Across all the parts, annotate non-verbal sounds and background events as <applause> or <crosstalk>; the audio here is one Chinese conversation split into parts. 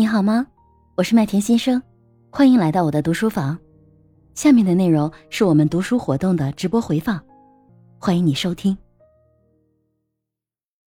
你好吗？我是麦田先生，欢迎来到我的读书房。下面的内容是我们读书活动的直播回放，欢迎你收听。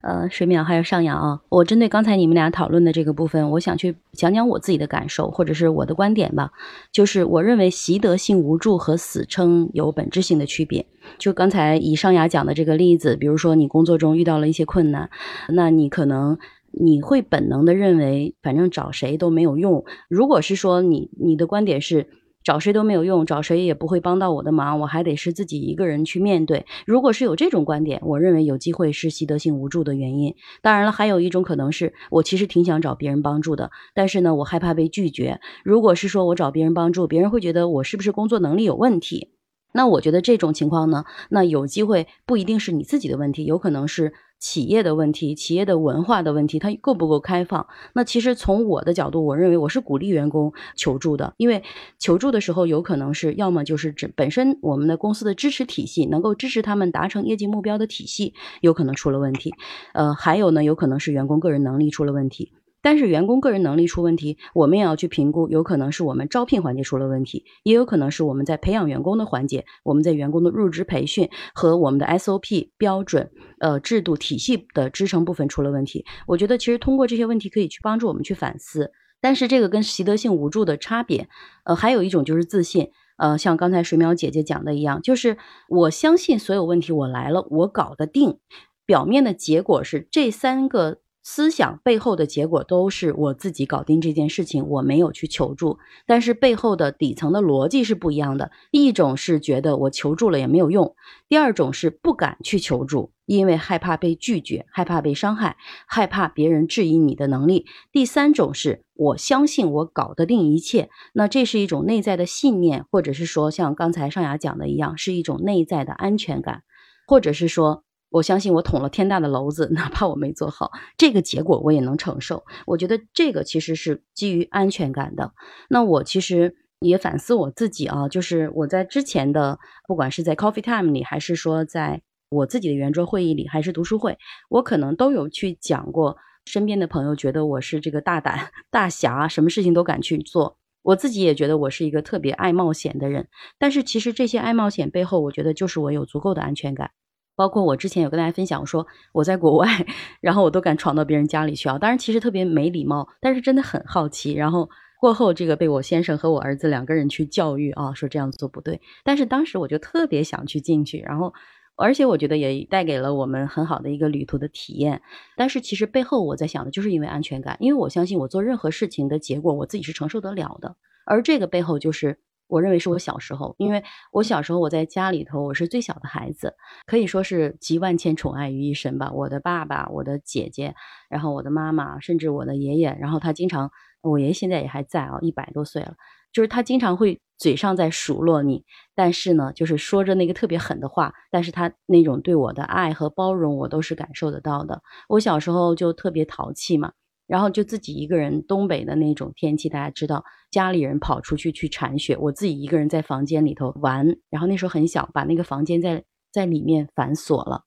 呃，水淼还有上扬啊，我针对刚才你们俩讨论的这个部分，我想去讲讲我自己的感受或者是我的观点吧。就是我认为习得性无助和死撑有本质性的区别。就刚才以上雅讲的这个例子，比如说你工作中遇到了一些困难，那你可能。你会本能的认为，反正找谁都没有用。如果是说你你的观点是找谁都没有用，找谁也不会帮到我的忙，我还得是自己一个人去面对。如果是有这种观点，我认为有机会是习得性无助的原因。当然了，还有一种可能是我其实挺想找别人帮助的，但是呢，我害怕被拒绝。如果是说我找别人帮助，别人会觉得我是不是工作能力有问题？那我觉得这种情况呢，那有机会不一定是你自己的问题，有可能是。企业的问题，企业的文化的问题，它够不够开放？那其实从我的角度，我认为我是鼓励员工求助的，因为求助的时候有可能是要么就是指本身我们的公司的支持体系能够支持他们达成业绩目标的体系有可能出了问题，呃，还有呢，有可能是员工个人能力出了问题。但是员工个人能力出问题，我们也要去评估，有可能是我们招聘环节出了问题，也有可能是我们在培养员工的环节，我们在员工的入职培训和我们的 SOP 标准、呃制度体系的支撑部分出了问题。我觉得其实通过这些问题可以去帮助我们去反思。但是这个跟习得性无助的差别，呃，还有一种就是自信。呃，像刚才水淼姐姐讲的一样，就是我相信所有问题我来了，我搞得定。表面的结果是这三个。思想背后的结果都是我自己搞定这件事情，我没有去求助。但是背后的底层的逻辑是不一样的。一种是觉得我求助了也没有用，第二种是不敢去求助，因为害怕被拒绝，害怕被伤害，害怕别人质疑你的能力。第三种是我相信我搞得定一切。那这是一种内在的信念，或者是说像刚才上雅讲的一样，是一种内在的安全感，或者是说。我相信我捅了天大的娄子，<laughs> 哪怕我没做好，这个结果我也能承受。我觉得这个其实是基于安全感的。那我其实也反思我自己啊，就是我在之前的，不管是在 Coffee Time 里，还是说在我自己的圆桌会议里，还是读书会，我可能都有去讲过。身边的朋友觉得我是这个大胆 <laughs> 大侠，什么事情都敢去做。我自己也觉得我是一个特别爱冒险的人。但是其实这些爱冒险背后，我觉得就是我有足够的安全感。包括我之前有跟大家分享，我说我在国外，<laughs> 然后我都敢闯到别人家里去啊。当然，其实特别没礼貌，但是真的很好奇。然后过后，这个被我先生和我儿子两个人去教育啊，说这样做不对。但是当时我就特别想去进去，然后而且我觉得也带给了我们很好的一个旅途的体验。但是其实背后我在想的就是因为安全感，因为我相信我做任何事情的结果我自己是承受得了的。而这个背后就是。我认为是我小时候，因为我小时候我在家里头，我是最小的孩子，可以说是集万千宠爱于一身吧。我的爸爸、我的姐姐，然后我的妈妈，甚至我的爷爷，然后他经常，我爷爷现在也还在啊，一百多岁了，就是他经常会嘴上在数落你，但是呢，就是说着那个特别狠的话，但是他那种对我的爱和包容，我都是感受得到的。我小时候就特别淘气嘛。然后就自己一个人，东北的那种天气，大家知道，家里人跑出去去铲雪，我自己一个人在房间里头玩。然后那时候很小，把那个房间在在里面反锁了。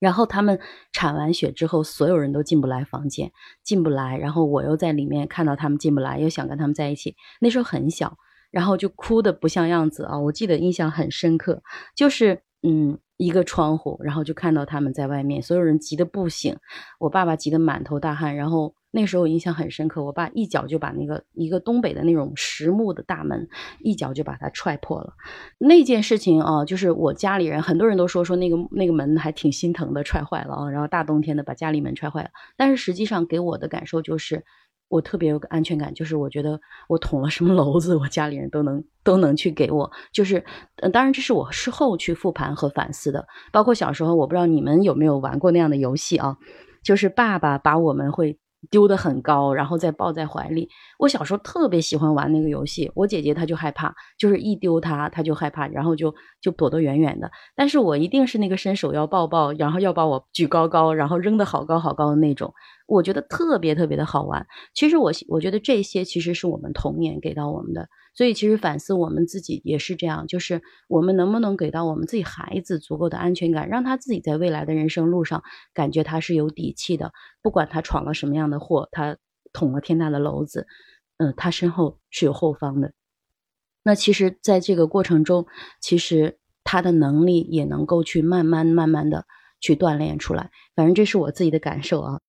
然后他们铲完雪之后，所有人都进不来房间，进不来。然后我又在里面看到他们进不来，又想跟他们在一起。那时候很小，然后就哭的不像样子啊！我记得印象很深刻，就是嗯。一个窗户，然后就看到他们在外面，所有人急得不行，我爸爸急得满头大汗。然后那时候我印象很深刻，我爸一脚就把那个一个东北的那种实木的大门，一脚就把它踹破了。那件事情啊，就是我家里人很多人都说说那个那个门还挺心疼的，踹坏了啊。然后大冬天的把家里门踹坏了，但是实际上给我的感受就是。我特别有个安全感，就是我觉得我捅了什么娄子，我家里人都能都能去给我。就是，当然这是我事后去复盘和反思的。包括小时候，我不知道你们有没有玩过那样的游戏啊？就是爸爸把我们会。丢得很高，然后再抱在怀里。我小时候特别喜欢玩那个游戏，我姐姐她就害怕，就是一丢她，她就害怕，然后就就躲得远远的。但是我一定是那个伸手要抱抱，然后要把我举高高，然后扔得好高好高的那种。我觉得特别特别的好玩。其实我我觉得这些其实是我们童年给到我们的。所以其实反思我们自己也是这样，就是我们能不能给到我们自己孩子足够的安全感，让他自己在未来的人生路上感觉他是有底气的，不管他闯了什么样的祸，他捅了天大的娄子，嗯、呃，他身后是有后方的。那其实，在这个过程中，其实他的能力也能够去慢慢、慢慢的去锻炼出来。反正这是我自己的感受啊。